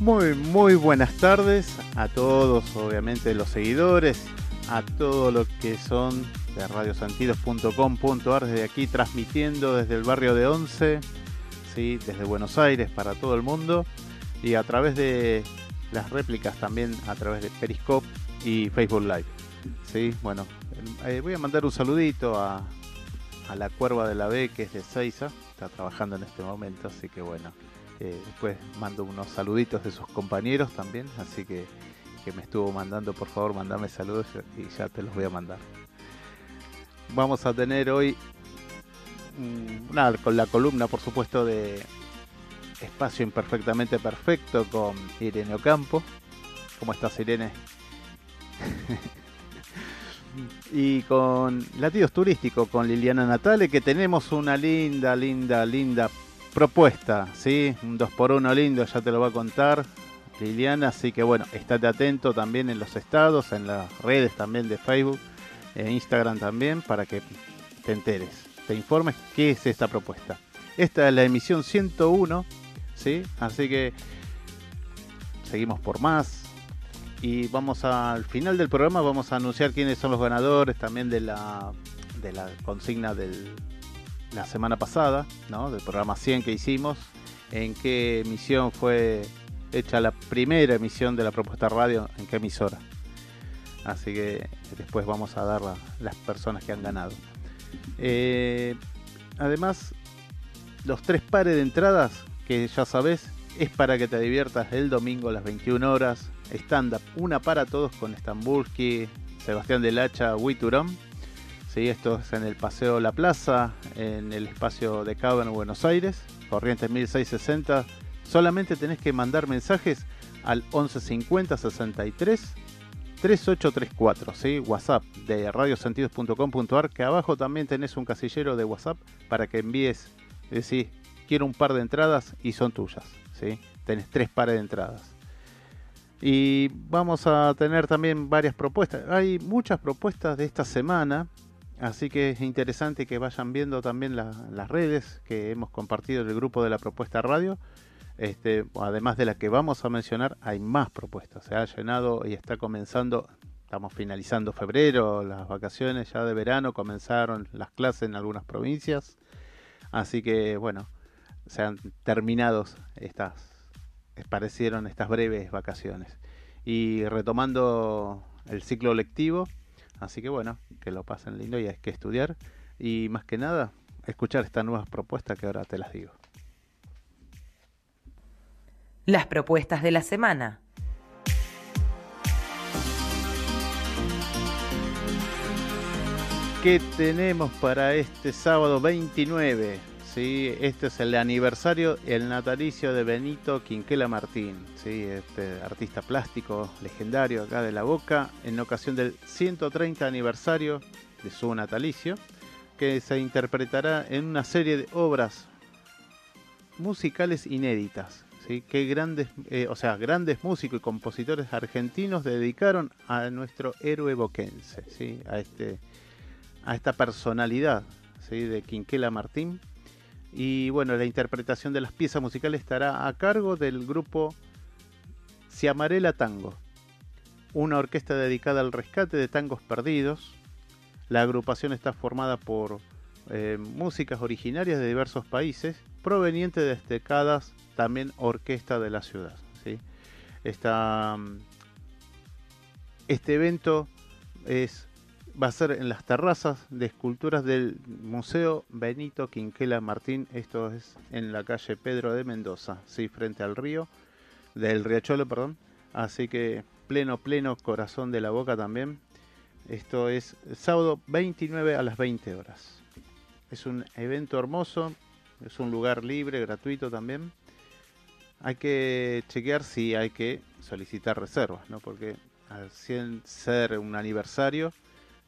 Muy, muy buenas tardes a todos, obviamente los seguidores, a todo lo que son de radiosentidos.com.ar desde aquí transmitiendo desde el barrio de Once, ¿sí? desde Buenos Aires para todo el mundo y a través de las réplicas también a través de Periscope y Facebook Live. ¿sí? Bueno, eh, voy a mandar un saludito a, a la cuerva de la B que es de Seiza, está trabajando en este momento, así que bueno, después mando unos saluditos de sus compañeros también, así que, que me estuvo mandando, por favor, mandame saludos y ya te los voy a mandar. Vamos a tener hoy con la columna, por supuesto, de Espacio Imperfectamente Perfecto con Irene Ocampo. ¿Cómo estás, Irene? y con Latidos Turístico, con Liliana Natale, que tenemos una linda, linda, linda propuesta, ¿sí? Un 2 por 1 lindo, ya te lo va a contar Liliana, así que bueno, estate atento también en los estados, en las redes también de Facebook e Instagram también, para que te enteres, te informes qué es esta propuesta. Esta es la emisión 101, ¿sí? Así que seguimos por más. Y vamos al final del programa, vamos a anunciar quiénes son los ganadores también de la, de la consigna del, la semana pasada, ¿no? del programa 100 que hicimos, en qué emisión fue hecha la primera emisión de la propuesta radio, en qué emisora. Así que después vamos a dar las personas que han ganado. Eh, además, los tres pares de entradas, que ya sabes, es para que te diviertas el domingo a las 21 horas. Stand-up, una para todos con Stambulski, Sebastián del Hacha, Witurón ¿sí? Esto es en el Paseo La Plaza, en el espacio de Cabo en Buenos Aires, Corrientes 1660. Solamente tenés que mandar mensajes al 1150 63 3834, ¿sí? WhatsApp de radiosentidos.com.ar, que abajo también tenés un casillero de WhatsApp para que envíes, decís, quiero un par de entradas y son tuyas, ¿sí? Tenés tres pares de entradas. Y vamos a tener también varias propuestas. Hay muchas propuestas de esta semana Así que es interesante que vayan viendo también las redes que hemos compartido en el grupo de la propuesta radio. Este, además de la que vamos a mencionar, hay más propuestas. Se ha llenado y está comenzando, estamos finalizando febrero, las vacaciones ya de verano, comenzaron las clases en algunas provincias. Así que bueno, se han terminado estas, parecieron estas breves vacaciones. Y retomando el ciclo lectivo, Así que bueno, que lo pasen lindo y hay que estudiar. Y más que nada, escuchar estas nuevas propuestas que ahora te las digo. Las propuestas de la semana. ¿Qué tenemos para este sábado 29? ¿Sí? Este es el aniversario, el natalicio de Benito Quinquela Martín, ¿sí? este artista plástico legendario acá de la Boca, en ocasión del 130 aniversario de su natalicio, que se interpretará en una serie de obras musicales inéditas. ¿sí? Que grandes, eh, o sea, grandes músicos y compositores argentinos dedicaron a nuestro héroe boquense, ¿sí? a, este, a esta personalidad ¿sí? de Quinquela Martín y bueno, la interpretación de las piezas musicales estará a cargo del grupo Ciamarela Tango, una orquesta dedicada al rescate de tangos perdidos. La agrupación está formada por eh, músicas originarias de diversos países, provenientes de destacadas también orquestas de la ciudad. ¿sí? Mm, este evento es va a ser en las terrazas de esculturas del Museo Benito Quinquela Martín. Esto es en la calle Pedro de Mendoza, sí, frente al río, del Riachuelo, perdón. Así que pleno, pleno corazón de la boca también. Esto es sábado 29 a las 20 horas. Es un evento hermoso, es un lugar libre, gratuito también. hay que chequear si hay que solicitar reservas, ¿no? Porque al ser un aniversario,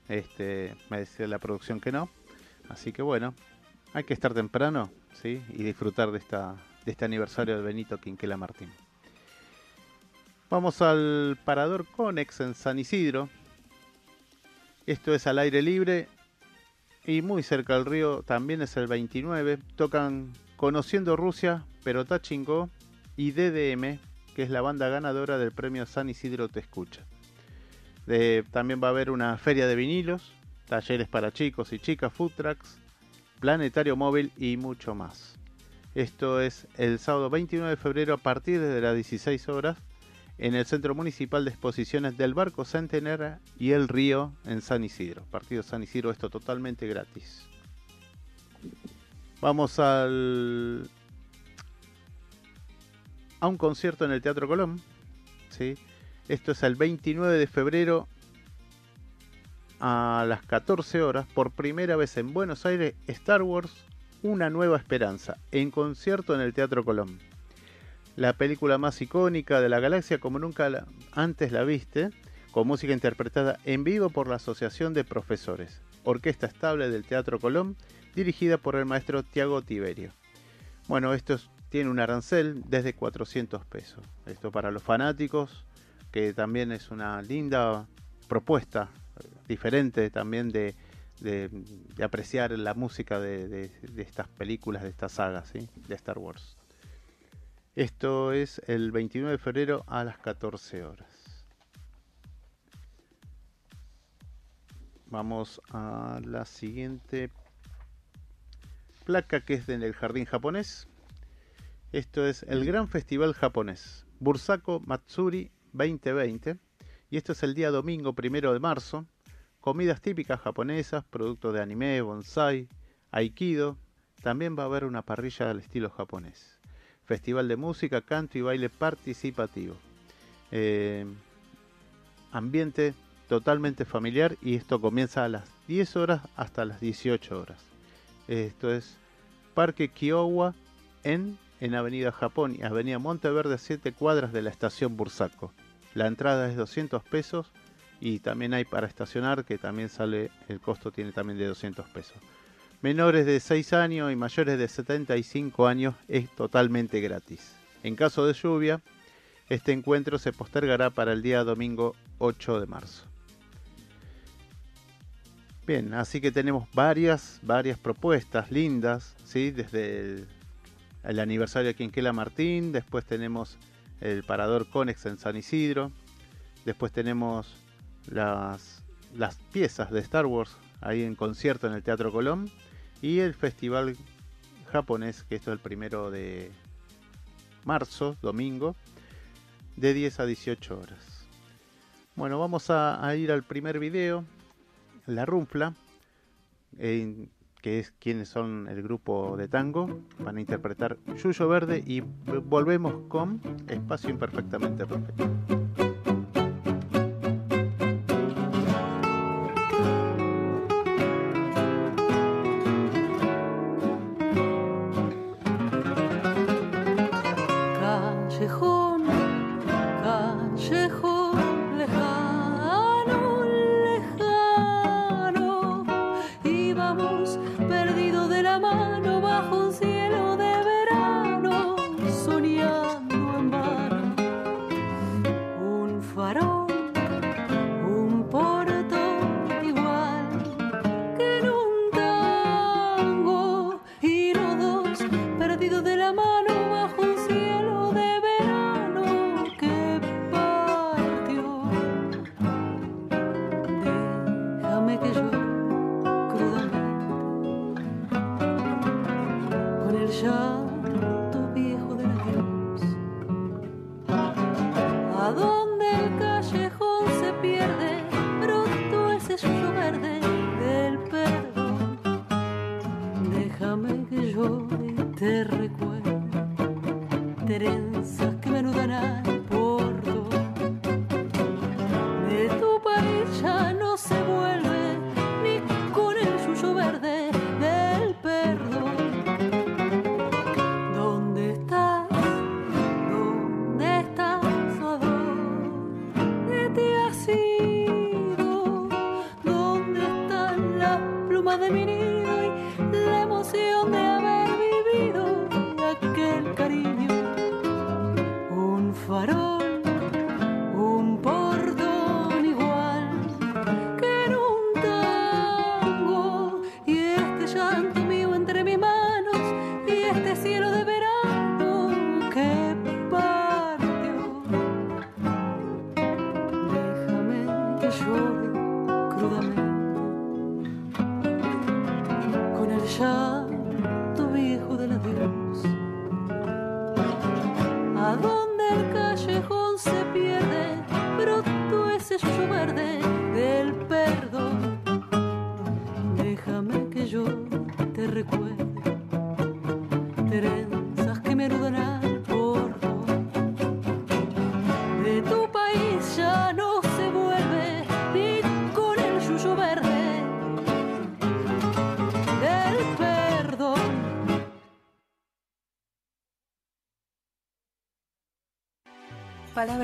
este, me decía la producción que no. Así que bueno, hay que estar temprano, ¿sí? Y disfrutar de, esta, de este aniversario de Benito Quinquela Martín. Vamos al Parador Conex en San Isidro. Esto es al aire libre y muy cerca del río también es el 29. Tocan Conociendo Rusia, pero Tachingo y DDM, que es la banda ganadora del premio San Isidro Te Escucha. También va a haber una feria de vinilos, talleres para chicos y chicas, food trucks, planetario móvil y mucho más. Esto es el sábado 29 de febrero a partir de las 16 horas en el Centro Municipal de Exposiciones del Barco Centenario y el Río en San Isidro. Partido San Isidro, esto totalmente gratis. Vamos al a un concierto en el Teatro Colón. ¿sí? Esto es el 29 de febrero a las 14 horas. Por primera vez en Buenos Aires, Star Wars, Una Nueva Esperanza, en concierto en el Teatro Colón. La película más icónica de la galaxia como nunca antes la viste, con música interpretada en vivo por la Asociación de Profesores, Orquesta Estable del Teatro Colón, dirigida por el maestro Tiago Tiberio. Bueno, esto tiene un arancel desde 400 pesos. Esto para los fanáticos, que también es una linda propuesta, diferente también de, apreciar la música de, estas películas, de estas sagas, de Star Wars. Esto es el 29 de febrero a las 14 horas. Vamos a la siguiente placa que es en el jardín japonés. Esto es el Gran Festival Japonés, Bursako Matsuri 2020. Y esto es el día domingo primero de marzo. Comidas típicas japonesas, productos de anime, bonsai, aikido. También va a haber una parrilla al estilo japonés. Festival de música, canto y baile participativo. Eh, ambiente totalmente familiar y esto comienza a las 10 horas hasta las 18 horas. Esto es Parque Kiowa en, en Avenida Japón y Avenida Monteverde, 7 cuadras de la estación Bursaco. La entrada es 200 pesos y también hay para estacionar que también sale, el costo tiene también de 200 pesos. Menores de 6 años y mayores de 75 años es totalmente gratis. En caso de lluvia, este encuentro se postergará para el día domingo 8 de marzo. Bien, así que tenemos varias, varias propuestas lindas, ¿sí? Desde el, aniversario de Quinquela Martín, después tenemos el Parador Conex en San Isidro, después tenemos las, las piezas de Star Wars ahí en concierto en el Teatro Colón y el Festival Japonés, que esto es el primero de marzo, domingo, de 10 a 18 horas. Bueno, vamos a, ir al primer video la Runfla, que es quienes son el grupo de tango, van a interpretar Yuyo Verde y volvemos con Espacio Imperfectamente Perfecto.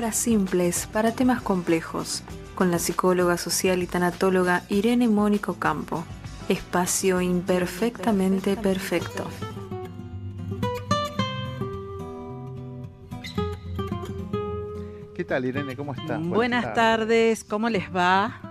Palabras simples para temas complejos, con la psicóloga social y tanatóloga Irene Mónico Campo. Espacio imperfectamente perfecto. ¿Qué tal, Irene? ¿Cómo estás? Buenas, tardes, ¿cómo les va?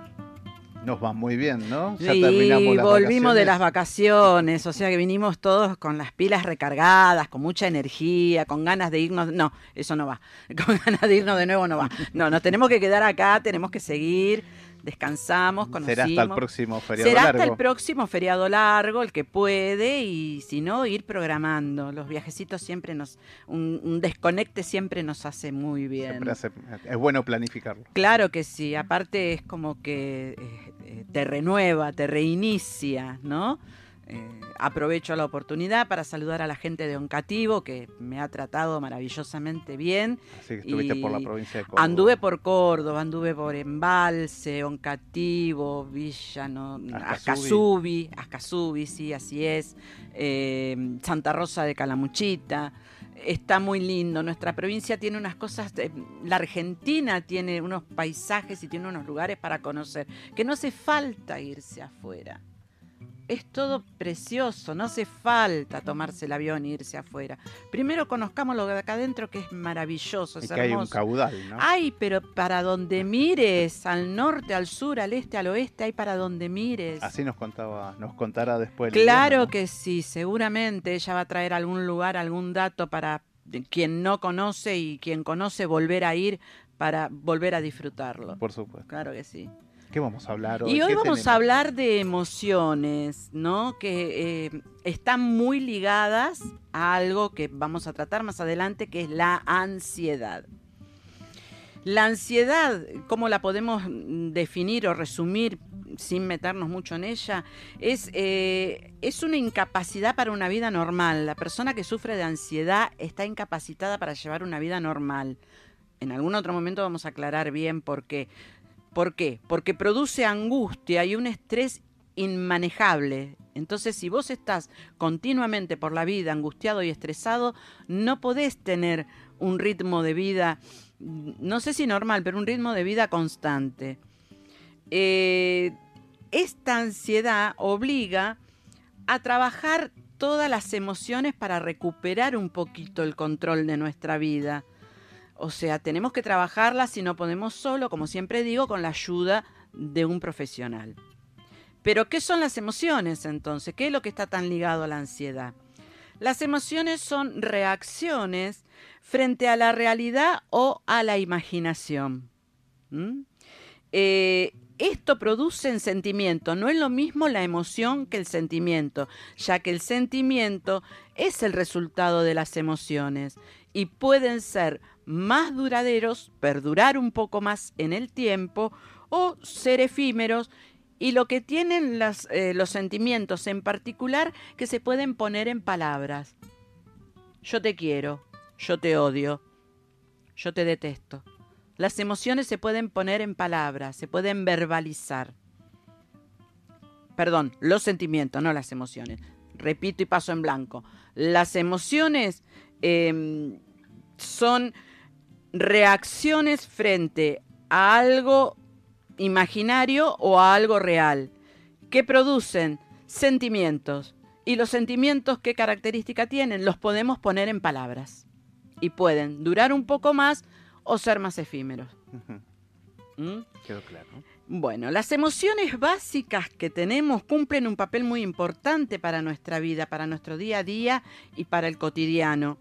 Nos va muy bien, ¿no? Ya terminamos las volvimos de las vacaciones, o sea que vinimos todos con las pilas recargadas, con mucha energía, con ganas de irnos. No, eso no va. Con ganas de irnos de nuevo no va. No, nos tenemos que quedar acá, tenemos que seguir descansamos, conocimos. Será hasta el próximo feriado largo. Será hasta el próximo feriado largo, el que puede, y si no, ir programando. Los viajecitos siempre nos, un, desconecte siempre nos hace muy bien. es bueno planificarlo. Claro que sí, aparte es como que eh, eh, te renueva, te reinicia, ¿no? Eh, aprovecho la oportunidad para saludar a la gente de Oncativo, que me ha tratado maravillosamente bien. Así que estuviste por la provincia de Córdoba. Anduve por Córdoba, anduve por Embalse, Oncativo, Villa, no, Ascasubi, sí, así es. Eh, Santa Rosa de Calamuchita. Está muy lindo. Nuestra provincia tiene unas cosas. la Argentina tiene unos paisajes y tiene unos lugares para conocer. Que no hace falta irse afuera es todo precioso, no hace falta tomarse el avión e irse afuera. Primero conozcamos lo de acá adentro que es maravilloso, es, que hay un caudal, ¿no? Ay, pero para donde mires, al norte, al sur, al este, al oeste, hay para donde mires. Así nos contaba, nos contará después. Claro que sí, seguramente ella va a traer algún lugar, algún dato para quien no conoce y quien conoce volver a ir para volver a disfrutarlo. Por supuesto. Claro que sí. ¿Qué vamos a hablar hoy? Y hoy vamos a hablar de emociones, ¿no? Que eh, están muy ligadas a algo que vamos a tratar más adelante, que es la ansiedad. La ansiedad, ¿cómo la podemos definir o resumir sin meternos mucho en ella? Es, eh, es una incapacidad para una vida normal. La persona que sufre de ansiedad está incapacitada para llevar una vida normal. En algún otro momento vamos a aclarar bien por qué. ¿Por qué? Porque produce angustia y un estrés inmanejable. Entonces, si vos estás continuamente por la vida angustiado y estresado, no podés tener un ritmo de vida, no sé si normal, pero un ritmo de vida constante. Eh, esta ansiedad obliga a trabajar todas las emociones para recuperar un poquito el control de nuestra vida. O sea, tenemos que trabajarla si no podemos solo, como siempre digo, con la ayuda de un profesional. Pero, ¿qué son las emociones entonces? ¿Qué es lo que está tan ligado a la ansiedad? Las emociones son reacciones frente a la realidad o a la imaginación. Eh, esto produce en sentimiento. No es lo mismo la emoción que el sentimiento, ya que el sentimiento es el resultado de las emociones y pueden ser más duraderos, perdurar un poco más en el tiempo o ser efímeros y lo que tienen eh, los sentimientos en particular que se pueden poner en palabras. Yo te quiero, yo te odio, yo te detesto. Las emociones se pueden poner en palabras, se pueden verbalizar. Perdón, los sentimientos, no las emociones. Repito y paso en blanco. Las emociones em, son reacciones frente a algo imaginario o a algo real, que producen sentimientos. Y los sentimientos, ¿qué característica tienen? Los podemos poner en palabras. Y pueden durar un poco más o ser más efímeros. ¿Mm? Quedó claro. Bueno, las emociones básicas que tenemos cumplen un papel muy importante para nuestra vida, para nuestro día a día y para el cotidiano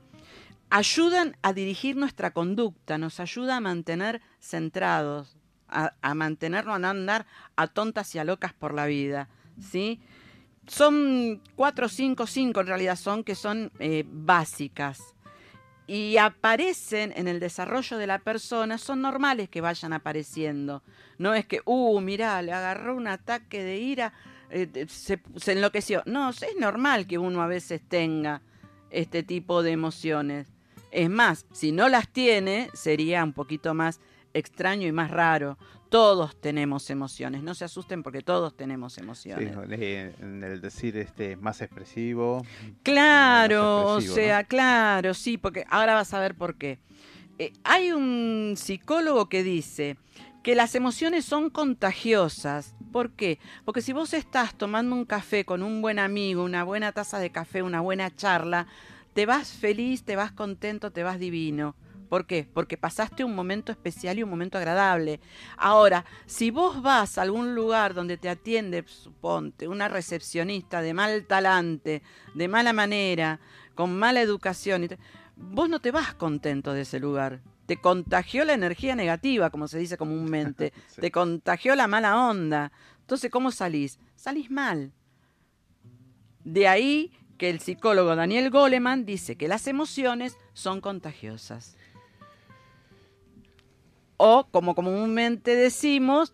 ayudan a dirigir nuestra conducta, nos ayuda a mantener centrados, a, mantenernos a no andar a tontas y a locas por la vida, ¿sí? Son cuatro, cinco, cinco en realidad son que son eh, básicas y aparecen en el desarrollo de la persona, son normales que vayan apareciendo. No es que, uh, mirá, le agarró un ataque de ira, eh, se, se enloqueció. No, es normal que uno a veces tenga este tipo de emociones. Es más, si no las tiene, sería un poquito más extraño y más raro. Todos tenemos emociones, no se asusten porque todos tenemos emociones. Sí, en el decir este más expresivo. Claro, o sea, claro, sí, porque ahora vas a ver por qué. eh, hay un psicólogo que dice que las emociones son contagiosas. ¿Por qué? Porque si vos estás tomando un café con un buen amigo, una buena taza de café, una buena charla, te vas feliz, te vas contento, te vas divino. ¿Por qué? Porque pasaste un momento especial y un momento agradable. Ahora, si vos vas a algún lugar donde te atiende, suponte, una recepcionista de mal talante, de mala manera, con mala educación, vos no te vas contento de ese lugar. Te contagió la energía negativa, como se dice comúnmente. Te contagió la mala onda. Entonces, ¿cómo salís? Salís mal. De ahí que el psicólogo Daniel Goleman dice que las emociones son contagiosas. O, como comúnmente decimos,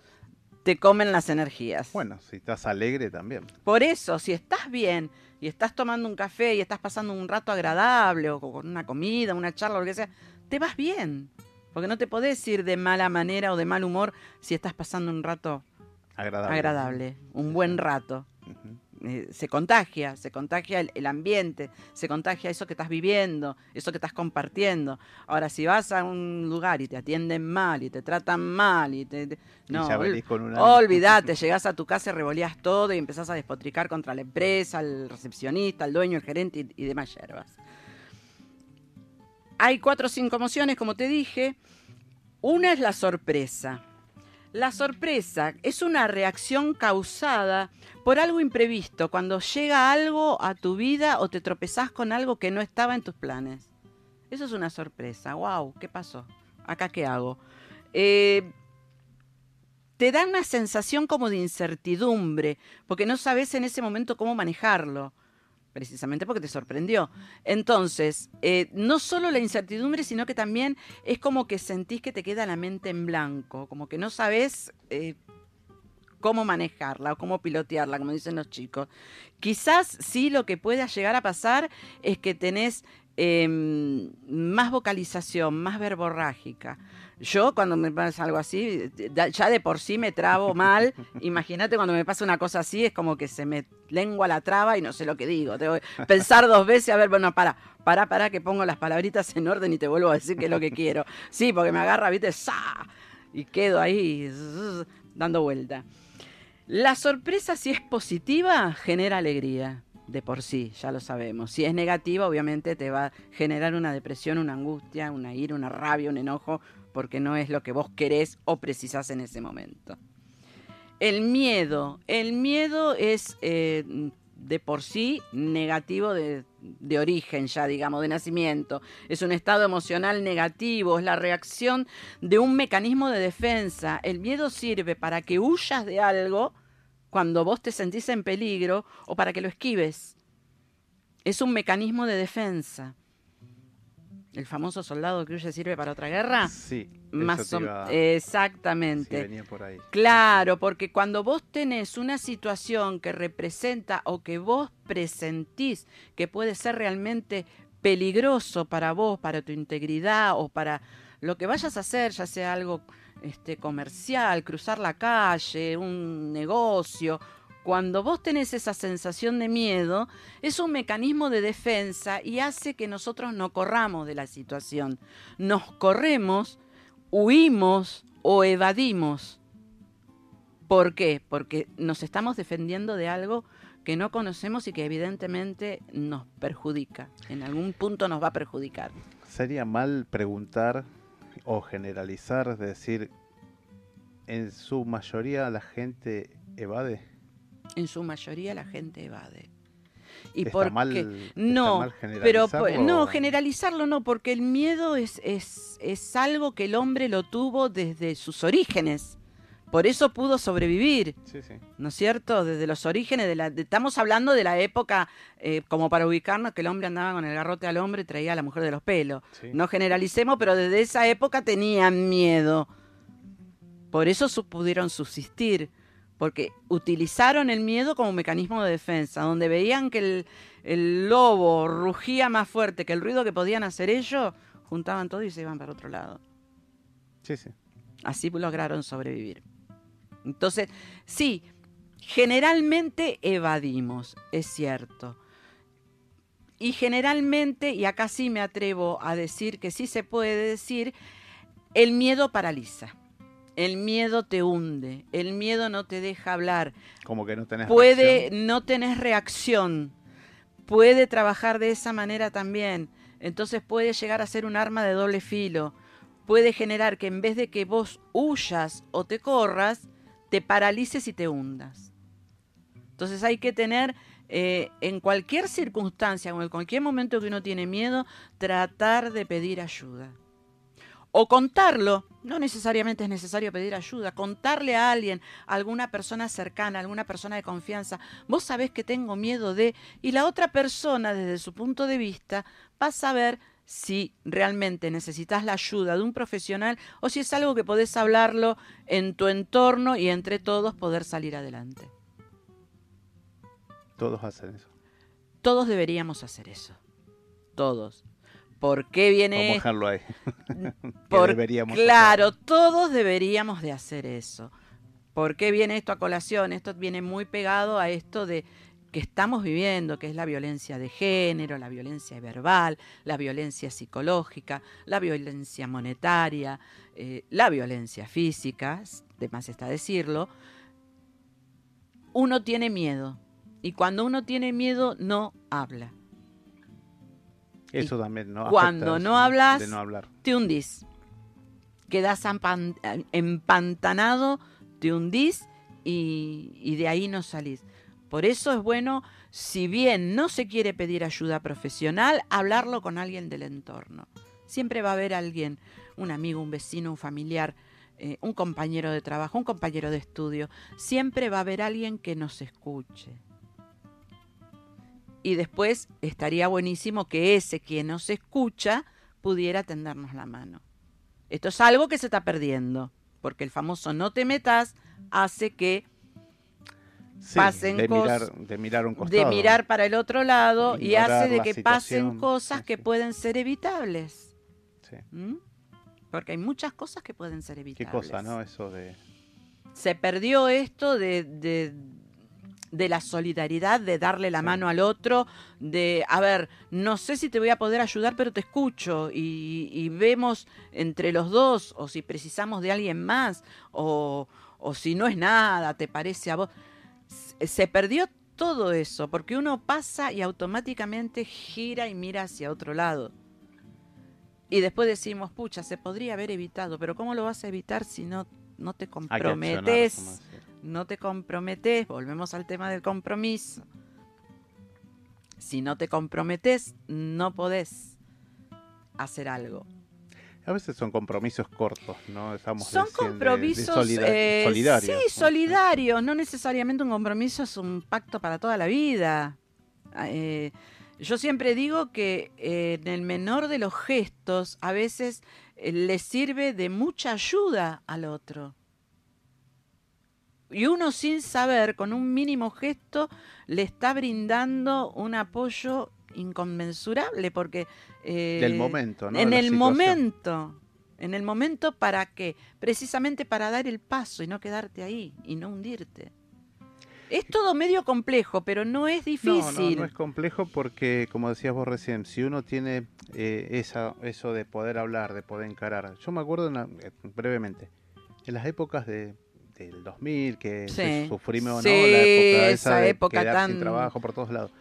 te comen las energías. Bueno, si estás alegre también. Por eso, si estás bien y estás tomando un café y estás pasando un rato agradable o con una comida, una charla, o lo que sea, te vas bien. Porque no te podés ir de mala manera o de mal humor si estás pasando un rato agradable, un buen rato. Eh, se contagia, se contagia el, ambiente, se contagia eso que estás viviendo, eso que estás compartiendo. Ahora, si vas a un lugar y te atienden mal y te tratan mal y te... no, olvídate, llegás a tu casa y revolías todo y empezás a despotricar contra la empresa, al recepcionista, al dueño, el gerente y, y demás hierbas. Hay cuatro o cinco emociones, como te dije. Una es la sorpresa. La sorpresa es una reacción causada por algo imprevisto, cuando llega algo a tu vida o te tropezás con algo que no estaba en tus planes. Eso es una sorpresa. ¡Wow! ¿Qué pasó? ¿Acá qué hago? Eh, te da una sensación como de incertidumbre, porque no sabes en ese momento cómo manejarlo precisamente porque te sorprendió. Entonces, eh, no solo la incertidumbre, sino que también es como que sentís que te queda la mente en blanco, como que no sabes eh, cómo manejarla o cómo pilotearla, como dicen los chicos. Quizás sí lo que pueda llegar a pasar es que tenés em, más vocalización, más verborrágica. Yo cuando me pasa algo así, ya de por sí me trabo mal. Imagínate cuando me pasa una cosa así, es como que se me lengua la traba y no sé lo que digo. Tengo que pensar dos veces, a ver, bueno, para, para, para que pongo las palabritas en orden y te vuelvo a decir qué es lo que quiero. Sí, porque me agarra, viste, ¡sa! Y quedo ahí dando vuelta. La sorpresa, si es positiva, genera alegría de por sí, ya lo sabemos. Si es negativa, obviamente te va a generar una depresión, una angustia, una ira, una rabia, un enojo, porque no es lo que vos querés o precisás en ese momento. El miedo. El miedo es eh, de por sí negativo de, de, origen ya, digamos, de nacimiento. Es un estado emocional negativo, es la reacción de un mecanismo de defensa. El miedo sirve para que huyas de algo cuando vos te sentís en peligro o para que lo esquives. Es un mecanismo de defensa el famoso soldado que huye sirve para otra guerra. Sí, más exactamente. venía por ahí. Claro, porque cuando vos tenés una situación que representa o que vos presentís que puede ser realmente peligroso para vos, para tu integridad o para lo que vayas a hacer, ya sea algo este, comercial, cruzar la calle, un negocio cuando vos tenés esa sensación de miedo, es un mecanismo de defensa y hace que nosotros no corramos de la situación. Nos corremos, huimos o evadimos. ¿Por qué? Porque nos estamos defendiendo de algo que no conocemos y que evidentemente nos perjudica. En algún punto nos va a perjudicar. Sería mal preguntar o generalizar, decir, en su mayoría la gente evade en su mayoría la gente evade. Y está mal, no, pero no generalizarlo no, porque el miedo es, es, es algo que el hombre lo tuvo desde sus orígenes. Por eso pudo sobrevivir, ¿no es cierto? Desde los orígenes, de la, estamos hablando de la época, eh, como para ubicarnos, que el hombre andaba con el garrote al hombre y traía a la mujer de los pelos. No generalicemos, pero desde esa época tenían miedo. Por eso pudieron subsistir porque utilizaron el miedo como mecanismo de defensa, donde veían que el, lobo rugía más fuerte que el ruido que podían hacer ellos, juntaban todo y se iban para otro lado. Sí, sí. Así lograron sobrevivir. Entonces, sí, generalmente evadimos, es cierto. y generalmente, y acá sí me atrevo a decir que sí se puede decir, el miedo paraliza. El miedo te hunde, el miedo no te deja hablar. Como que no tenés Puede, reacción. no tenés reacción. Puede trabajar de esa manera también. Entonces puede llegar a ser un arma de doble filo. Puede generar que en vez de que vos huyas o te corras, te paralices y te hundas. Entonces hay que tener eh, en cualquier circunstancia o en cualquier momento que uno tiene miedo, tratar de pedir ayuda. O contarlo, no necesariamente es necesario pedir ayuda, contarle a alguien, a alguna persona cercana, a alguna persona de confianza, vos sabés que tengo miedo de, y la otra persona desde su punto de vista va a saber si realmente necesitas la ayuda de un profesional o si es algo que podés hablarlo en tu entorno y entre todos poder salir adelante. Todos hacen eso. Todos deberíamos hacer eso. Todos. ¿Por qué viene Vamos a dejarlo ahí. Por- deberíamos claro, todos deberíamos de hacer eso. ¿Por qué viene esto a colación? Esto viene muy pegado a esto de que estamos viviendo, que es la violencia de género, la violencia verbal, la violencia psicológica, la violencia monetaria, eh, la violencia física, de más está decirlo. Uno tiene miedo y cuando uno tiene miedo no habla. Eso también, ¿no? cuando no hablas, De no hablar. te hundís. Quedás empan- empantanado, te hundís y, y de ahí no salís. Por eso es bueno, si bien no se quiere pedir ayuda profesional, hablarlo con alguien del entorno. Siempre va a haber alguien, un amigo, un vecino, un familiar, eh, un compañero de trabajo, un compañero de estudio. Siempre va a haber alguien que nos escuche. Y después estaría buenísimo que ese quien nos escucha pudiera tendernos la mano. Esto es algo que se está perdiendo, porque el famoso no te metas hace que Sí, pasen de, cos- mirar, de mirar un costado. de mirar para el otro lado y hace de que pasen cosas Sí, que pueden ser evitables. Sí. ¿m? Porque hay muchas cosas que pueden ser Qué evitables. cosa, ¿no? Eso de... Se perdió esto de, de, de la solidaridad, de darle la mano al otro, de, a ver, no sé si te voy a poder ayudar, pero te escucho y, y vemos entre los dos, o si precisamos de alguien más, o, o si no es nada, te parece a vos. Se- perdió todo eso, porque uno pasa y automáticamente gira y mira hacia otro lado. Y después decimos, pucha, se podría haber evitado, pero ¿cómo lo vas a evitar si no, no te comprometes? No te comprometes, volvemos al tema del compromiso. Si no te comprometes, no podés hacer algo. A veces son compromisos cortos, ¿no? Estamos Son de compromisos eh, solidarios. Sí, solidarios. No necesariamente un compromiso es un pacto para toda la vida. Eh, yo siempre digo que eh, en el menor de los gestos a veces le sirve de mucha ayuda al otro. Y uno sin saber, con un mínimo gesto, le está brindando un apoyo inconmensurable porque... eh, Del momento, ¿no? en el situación. momento. En el momento para qué? Precisamente para dar el paso y no quedarte ahí y no hundirte. Es todo medio complejo, pero no es No, difícil. no, no es complejo porque, como decías vos recién, si uno tiene eh, esa, eso de poder hablar, de poder encarar. Yo me acuerdo en la- eh, brevemente, en las épocas de, del 2000, que Sí. sufrimos Sí, ¿no? la época esa, de época quedar sin tan- trabajo por todos lados.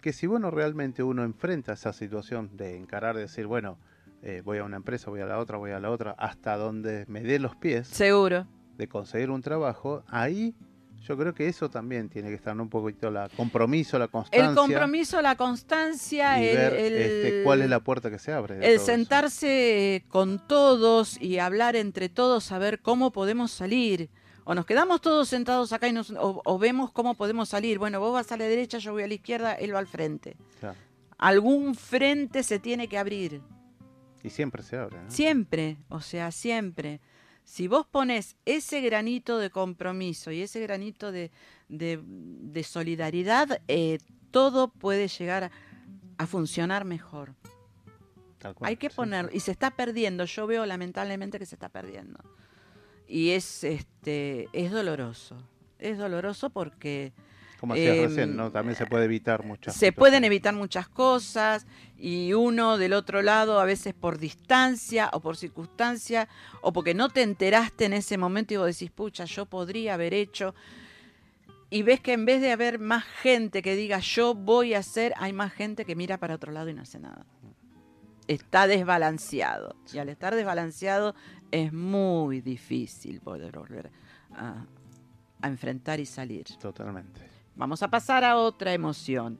Que si bueno realmente uno enfrenta esa situación de encarar, de decir, bueno, eh, voy a una empresa, voy a la otra, voy a la otra, hasta donde me dé los pies Seguro. de conseguir un trabajo, ahí yo creo que eso también tiene que estar ¿no? un poquito la compromiso, la constancia. El compromiso, la constancia, y el, ver el- este, cuál es la puerta que se abre. el eso. sentarse con todos y hablar entre todos, a ver cómo podemos salir. O nos quedamos todos sentados acá y nos, o, o vemos cómo podemos salir. Bueno, vos vas a la derecha, yo voy a la izquierda, él va al frente. Claro. Algún frente se tiene que abrir. Y siempre se abre. ¿no? Siempre, o sea, siempre. Si vos pones ese granito de compromiso y ese granito de, de- de solidaridad, eh, todo puede llegar a, a funcionar mejor. Tal cual, Hay que sí, ponerlo. Y se está perdiendo. Yo veo lamentablemente que se está perdiendo. Y es, este, es doloroso. Es doloroso porque Como decías Em, recién, ¿no? También se puede evitar muchas se pueden evitar muchas cosas y uno del otro lado a veces por distancia o por circunstancia o porque no te enteraste en ese momento y vos decís, pucha, yo podría haber hecho. Y ves que en vez de haber más gente que diga yo voy a hacer, hay más gente que mira para otro lado y no hace nada. Está desbalanceado. Y al estar desbalanceado es muy difícil poder volver a, a enfrentar y salir. Totalmente. Vamos a pasar a otra emoción.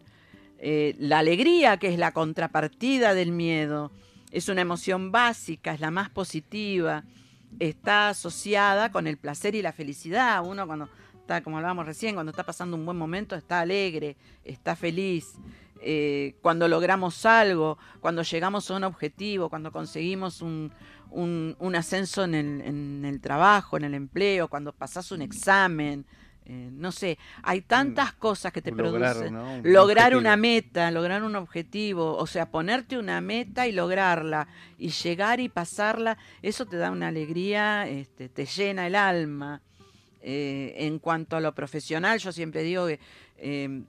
Eh, la alegría, que es la contrapartida del miedo, es una emoción básica, es la más positiva, está asociada con el placer y la felicidad. Uno cuando está, como hablábamos recién, cuando está pasando un buen momento, está alegre, está feliz. Eh, cuando logramos algo, cuando llegamos a un objetivo, cuando conseguimos un, un- un ascenso en el, en el trabajo, en el empleo, cuando pasás un examen, eh, no sé, hay tantas cosas que te Lograr, producen. ¿no? un Lograr objetivo. una meta, lograr un objetivo, o sea, ponerte una meta y lograrla, y llegar y pasarla, eso te da una alegría, este, te llena el alma. Eh, en cuanto a lo profesional, yo siempre digo que eh,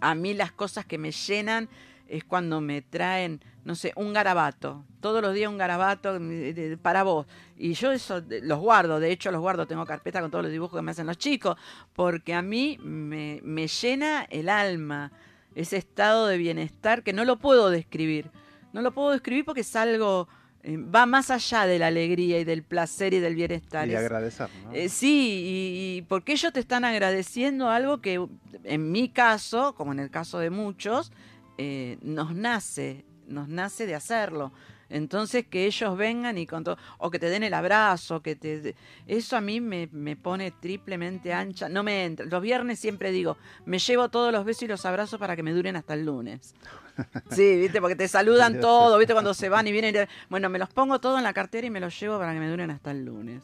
a mí las cosas que me llenan es cuando me traen, no sé, un garabato. Todos los días un garabato de- para vos. Y yo eso los guardo, de hecho los guardo, tengo carpeta con todos los dibujos que me hacen los chicos, porque a mí me, me llena el alma, ese estado de bienestar que no lo puedo describir. No lo puedo describir porque es algo, eh, va más allá de la alegría y del placer y del bienestar. Y agradecer, ¿no? eh, sí, y, y porque ellos te están agradeciendo algo que en mi caso, como en el caso de muchos, eh, nos nace, nos nace de hacerlo. Entonces que ellos vengan y con todo, o que te den el abrazo, que te eso a mí me, me pone triplemente ancha. No me entra. Los viernes siempre digo, me llevo todos los besos y los abrazos para que me duren hasta el lunes. Sí, viste, porque te saludan todo, viste, cuando se van y vienen. Bueno, me los pongo todo en la cartera y me los llevo para que me duren hasta el lunes.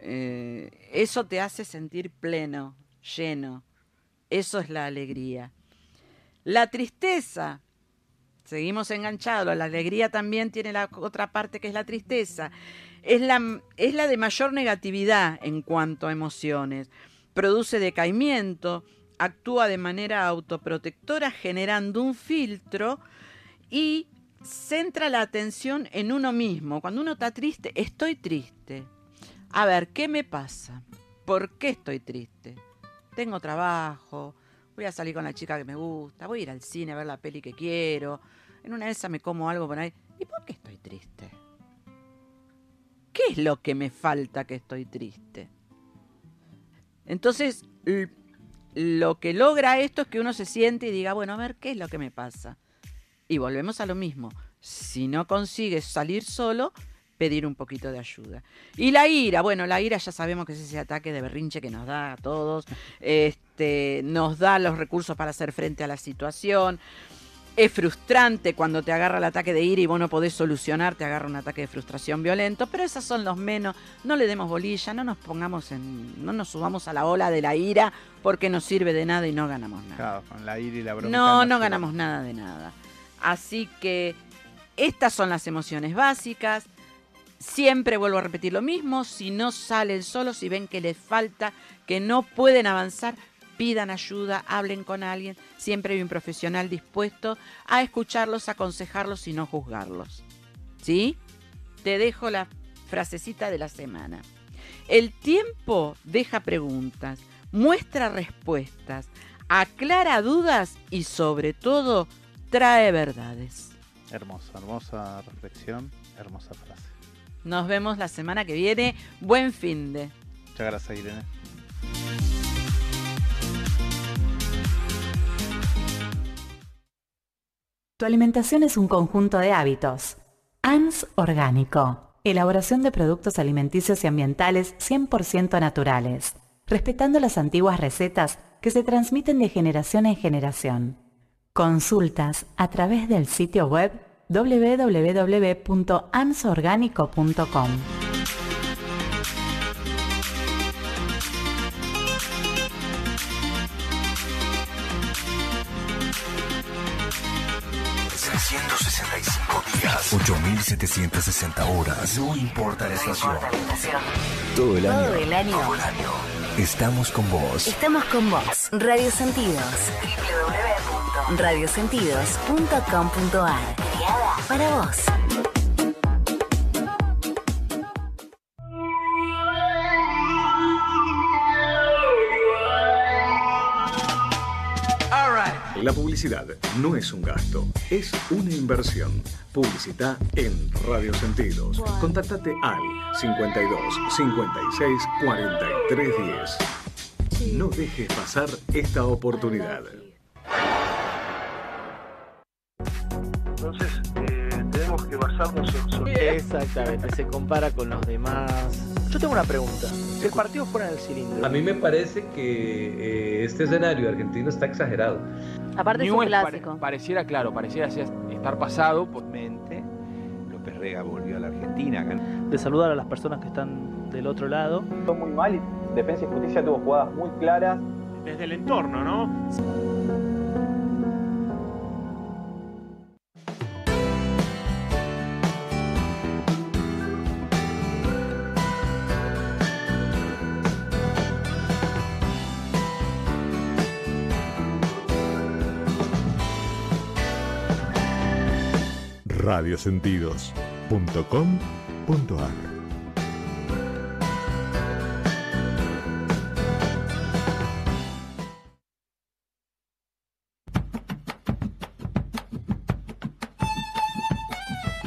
Eh, eso te hace sentir pleno, lleno. Eso es la alegría. La tristeza, seguimos enganchados, la alegría también tiene la otra parte que es la tristeza. Es la, es la de mayor negatividad en cuanto a emociones. Produce decaimiento, actúa de manera autoprotectora generando un filtro y centra la atención en uno mismo. Cuando uno está triste, estoy triste. A ver, ¿qué me pasa? ¿Por qué estoy triste? Tengo trabajo, voy a salir con la chica que me gusta, voy a ir al cine a ver la peli que quiero, en una de esas me como algo por ahí. ¿Y por qué estoy triste? ¿Qué es lo que me falta que estoy triste? Entonces, lo que logra esto es que uno se siente y diga, bueno, a ver, ¿qué es lo que me pasa? Y volvemos a lo mismo. Si no consigues salir solo, pedir un poquito de ayuda. Y la ira, bueno, la ira ya sabemos que es ese ataque de berrinche que nos da a todos, este, nos da los recursos para hacer frente a la situación. Es frustrante cuando te agarra el ataque de ira y vos no podés solucionar, te agarra un ataque de frustración violento, pero esos son los menos. No le demos bolilla, no nos pongamos en, no nos subamos a la ola de la ira porque no sirve de nada y no ganamos nada. Claro, con la ira y la bronca. No, no ganamos nada de nada. Así que estas son las emociones básicas. Siempre vuelvo a repetir lo mismo. Si no salen solos, si ven que les falta, que no pueden avanzar, pidan ayuda, hablen con alguien. Siempre hay un profesional dispuesto a escucharlos, aconsejarlos y no juzgarlos. ¿Sí? Te dejo la frasecita de la semana. El tiempo deja preguntas, muestra respuestas, aclara dudas y sobre todo trae verdades. Hermosa, hermosa reflexión, hermosa frase. Nos vemos la semana que viene. Buen fin de. Muchas gracias, Irene. Tu alimentación es un conjunto de hábitos. ANS Orgánico. Elaboración de productos alimenticios y ambientales 100% naturales, respetando las antiguas recetas que se transmiten de generación en generación. Consultas a través del sitio web www.ansorgánico.com. días. 8760 horas. No importa la estación. Todo el año. Todo el año. Estamos con vos. Estamos con vos. Radio Sentidos. www.radiosentidos.com.ar. Creada para vos. La publicidad no es un gasto, es una inversión. Publicita en Radio Sentidos. Contactate al 52 56 43 10. No dejes pasar esta oportunidad. Entonces, eh, tenemos que basarnos sobre... Exactamente, se compara con los demás. Yo tengo una pregunta. Si el partido fuera en el cilindro. A mí me parece que eh, este escenario argentino está exagerado. Aparte es un clásico. pare- pareciera, claro, pareciera estar pasado por mente. López Rega volvió a la Argentina. De saludar a las personas que están del otro lado. Fue muy mal y Defensa y Justicia tuvo jugadas muy claras. Desde el entorno, ¿no? radiosentidos.com.ar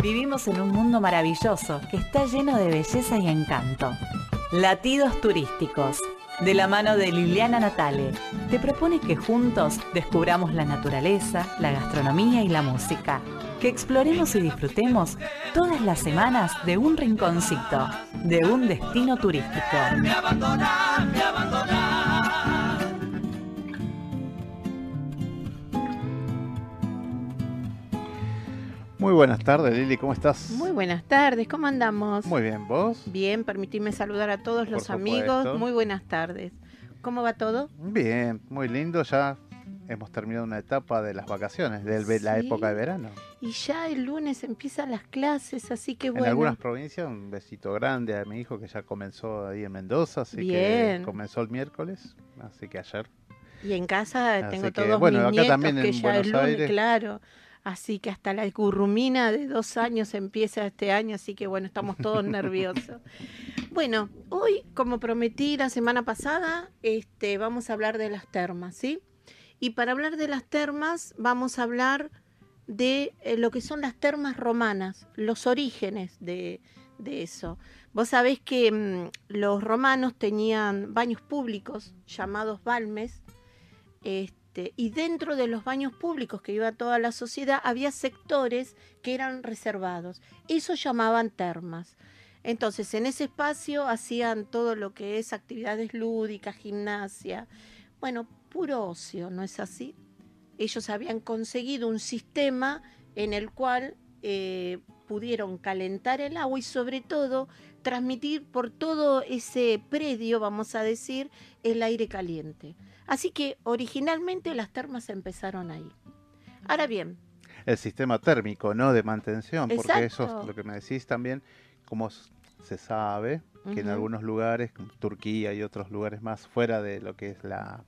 Vivimos en un mundo maravilloso que está lleno de belleza y encanto. Latidos turísticos, de la mano de Liliana Natale, te propone que juntos descubramos la naturaleza, la gastronomía y la música. Que exploremos y disfrutemos todas las semanas de un rinconcito, de un destino turístico. Muy buenas tardes, Lili, ¿cómo estás? Muy buenas tardes, ¿cómo andamos? Muy bien, ¿vos? Bien, permitidme saludar a todos los amigos. Muy buenas tardes. ¿Cómo va todo? Bien, muy lindo. Ya hemos terminado una etapa de las vacaciones, de la época de verano. Y ya el lunes empiezan las clases, así que bueno. En algunas provincias, un besito grande a mi hijo que ya comenzó ahí en Mendoza, así Bien. que comenzó el miércoles, así que ayer. Y en casa Así tengo que, todos bueno, mis acá nietos también que en ya Buenos el lunes, Aires. claro. Así que hasta la gurrumina de dos años empieza este año, así que bueno, estamos todos nerviosos. Bueno, hoy, como prometí la semana pasada, este, vamos a hablar de las termas, ¿sí? Y para hablar de las termas, vamos a hablar de eh, lo que son las termas romanas, los orígenes de, eso. Vos sabés que mm, los romanos tenían baños públicos llamados balmes, este, y dentro de los baños públicos que iba toda la sociedad había sectores que eran reservados. Eso llamaban termas. Entonces, en ese espacio hacían todo lo que es actividades lúdicas, gimnasia, bueno, puro ocio, ¿no es así? Ellos habían conseguido un sistema en el cual eh, pudieron calentar el agua y sobre todo transmitir por todo ese predio, vamos a decir, el aire caliente. Así que originalmente las termas empezaron ahí. Ahora bien, El sistema térmico, ¿no? De mantención, porque eso es lo que me decís también, como se sabe, que en algunos lugares, como Turquía y otros lugares más fuera de lo que es la...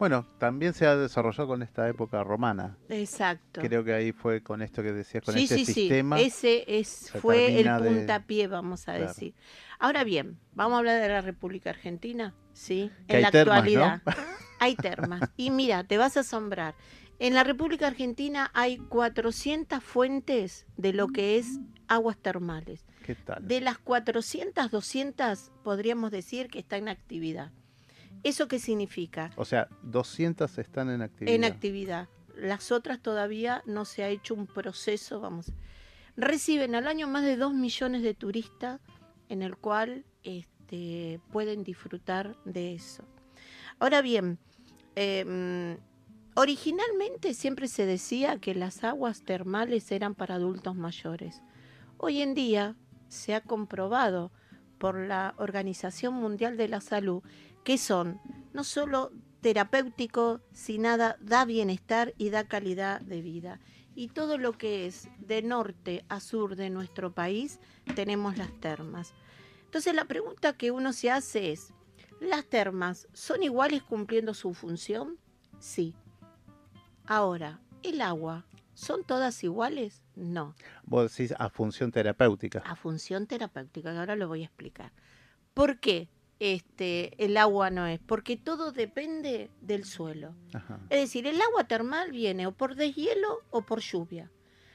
Bueno, también se ha desarrollado con esta época romana. exacto. Creo que ahí fue con esto que decías, con sí, este sí, sistema. sí. Ese es, fue el de- puntapié, vamos a Claro. decir. Ahora bien, vamos a hablar de la República Argentina, ¿sí? Que en hay la termas, ¿no? actualidad. Hay termas. Y mira, te vas a asombrar. En la República Argentina hay 400 fuentes de lo que es aguas termales. ¿Qué tal? De las 400, 200 podríamos decir que está en actividad. ¿Eso qué significa? O sea, 200 están en actividad. En actividad. Las otras todavía no se ha hecho un proceso, vamos. Reciben al año más de 2 millones de turistas en el cual este, pueden disfrutar de eso. Ahora bien, em, originalmente siempre se decía que las aguas termales eran para adultos mayores. Hoy en día se ha comprobado por la Organización Mundial de la Salud que son no solo terapéutico, sino nada da bienestar y da calidad de vida. y todo lo que es de norte a sur de nuestro país tenemos las termas. Entonces la pregunta que uno se hace es, ¿las termas son iguales cumpliendo su función? Sí. Ahora, ¿el agua son todas iguales? No. Vos decís a función terapéutica. A función terapéutica, que ahora lo voy a explicar. ¿Por qué este, el agua no es? Porque todo depende del suelo. Ajá. Es decir, el agua termal viene o por deshielo o por lluvia.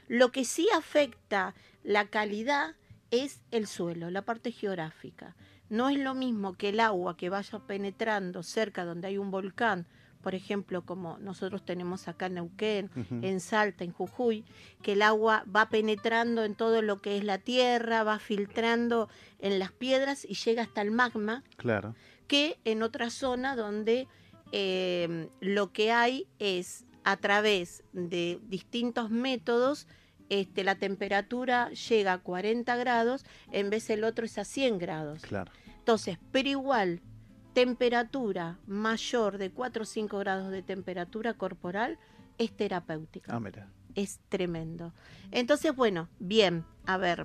Lo que sí afecta la calidad es el suelo, la parte geográfica. No es lo mismo que el agua que vaya penetrando cerca donde hay un volcán, por ejemplo, como nosotros tenemos acá en Neuquén, en Salta, en Jujuy, que el agua va penetrando en todo lo que es la tierra, va filtrando en las piedras y llega hasta el magma, Claro. que en otra zona donde eh, lo que hay es a través de distintos métodos, este, la temperatura llega a 40 grados, en vez el otro es a 100 grados. Claro. Entonces, pero igual, temperatura mayor de 4 o 5 grados de temperatura corporal es terapéutica. Ah, mira. Es tremendo. Entonces, bueno, bien, a ver.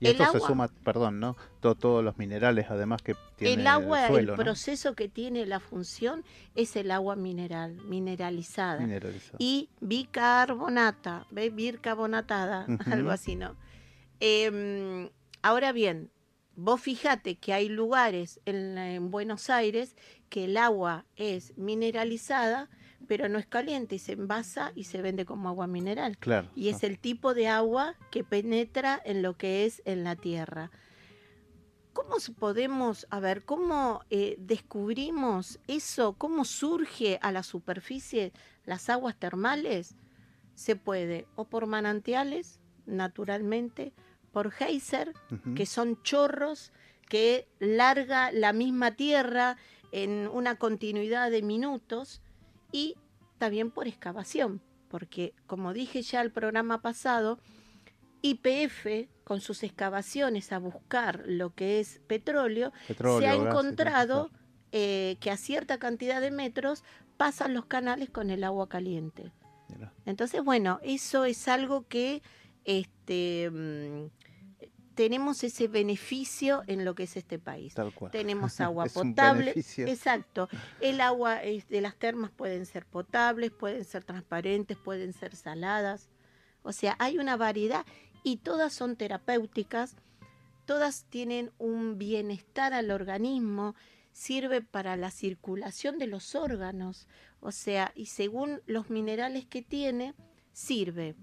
Y el esto se agua- suma, perdón, ¿no? To- todos los minerales además que tiene el agua, suelo, el ¿no? proceso que tiene la función es el agua mineral, mineralizada. Mineralizada. Y bicarbonata, bicarbonatada, Ujú. algo así, ¿no? Em, ahora bien, vos fíjate que hay lugares en, Buenos Aires que el agua es mineralizada, pero no es caliente y se envasa y se vende como agua mineral. Claro. Y es el tipo de agua que penetra en lo que es en la tierra. ¿Cómo podemos, a ver, cómo eh, descubrimos eso? ¿Cómo surge a la superficie las aguas termales? Se puede o por manantiales, naturalmente, por geyser, que son chorros que larga la misma tierra en una continuidad de minutos, y también por excavación, porque como dije ya el programa pasado, IPF con sus excavaciones a buscar lo que es petróleo, Petróleo, se ha gas encontrado eh, que a cierta cantidad de metros pasan los canales con el agua caliente. Entonces, bueno, eso es algo que este, mm, tenemos ese beneficio en lo que es este país. Tal cual. Tenemos agua Es potable. Exacto. El agua de las termas pueden ser potables, pueden ser transparentes, pueden ser saladas. O sea, hay una variedad y todas son terapéuticas, todas tienen un bienestar al organismo, sirve para la circulación de los órganos, o sea, y según los minerales que tiene, sirve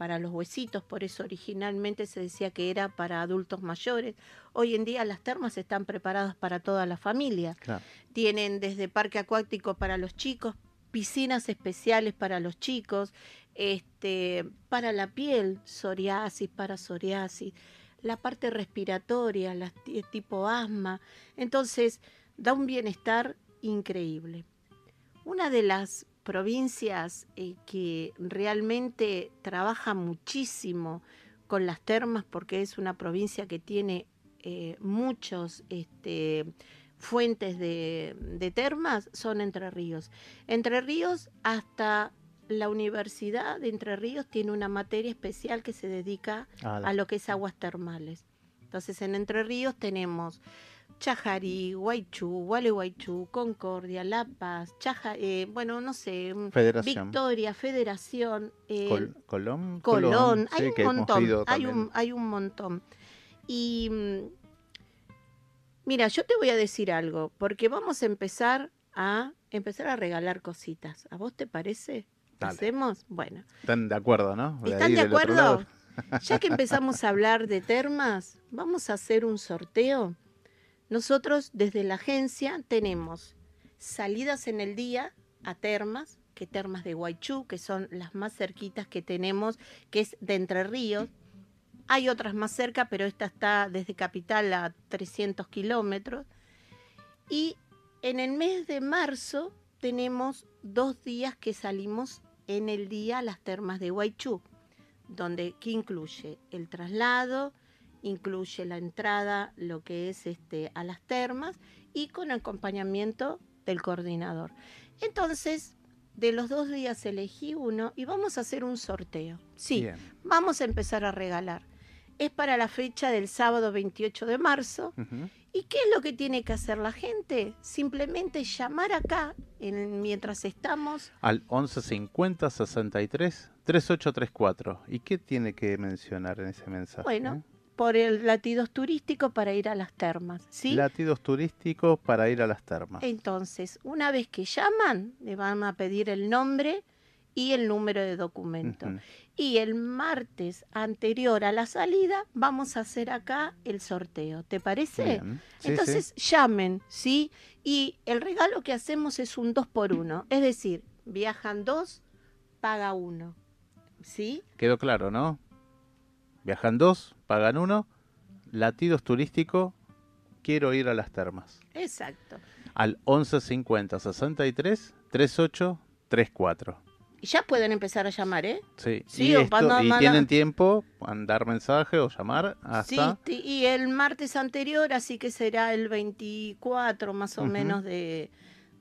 para los huesitos, por eso originalmente se decía que era para adultos mayores. Hoy en día las termas están preparadas para toda la familia. Claro. Tienen desde parque acuático para los chicos, piscinas especiales para los chicos, este, para la piel, psoriasis, para psoriasis, la parte respiratoria, las ti- tipo asma. Entonces, da un bienestar increíble. Una de las provincias eh, que realmente trabaja muchísimo con las termas, porque es una provincia que tiene eh, muchos este, fuentes de, de termas, son Entre Ríos. Entre Ríos hasta la Universidad de Entre Ríos tiene una materia especial que se dedica Ah, a lo que es aguas termales. Entonces en Entre Ríos tenemos Chajarí, Guaychú, Gualeguaychú, Concordia, La Paz, Chaja, eh, bueno, no sé, mm, Federación. Victoria, Federación, eh, Col- Colón. Colón, hay un montón, hay un, hay un montón. Y mm, mira, yo te voy a decir algo, porque vamos a empezar a empezar a regalar cositas. ¿A vos te parece? Dale. ¿Hacemos? Bueno. Están de acuerdo, ¿no? ¿Están de acuerdo? Ya que empezamos a hablar de termas, vamos a hacer un sorteo. Nosotros desde la agencia tenemos salidas en el día a termas, que termas de Guaychú, que son las más cerquitas que tenemos, que es de Entre Ríos. Hay otras más cerca, pero esta está desde Capital a 300 kilómetros. Y en el mes de marzo tenemos dos días que salimos en el día a las termas de Guaychú, donde que incluye el traslado, incluye la entrada, lo que es este a las termas y con acompañamiento del coordinador. Entonces, De los dos días elegí uno y vamos a hacer un sorteo. Sí, Bien. vamos a empezar a regalar. Es para la fecha del sábado 28 de marzo. ¿Y qué es lo que tiene que hacer la gente? Simplemente llamar acá en- mientras estamos. Al 1150 63 3834. ¿Y qué tiene que mencionar en ese mensaje? Bueno, por el latidos turísticos para ir a las termas, ¿sí? Latidos turísticos para ir a las termas. Entonces, una vez que llaman, le van a pedir el nombre y el número de documento. Y el martes anterior a la salida vamos a hacer acá el sorteo. ¿Te parece? Sí, Entonces llamen, ¿sí? Y el regalo que hacemos es un 2 por 1 Es decir, viajan dos, paga uno. ¿Sí? Quedó claro, ¿no? Viajan dos, pagan uno. Latidos turístico, quiero ir a las termas. Exacto. Al 1150 63 3834. Y ya pueden empezar a llamar, ¿eh? Sí, Sí, y, o esto- manda- y manda- tienen tiempo a dar mensaje o llamar hasta Sí, y el martes anterior, así que será el 24 más o menos de,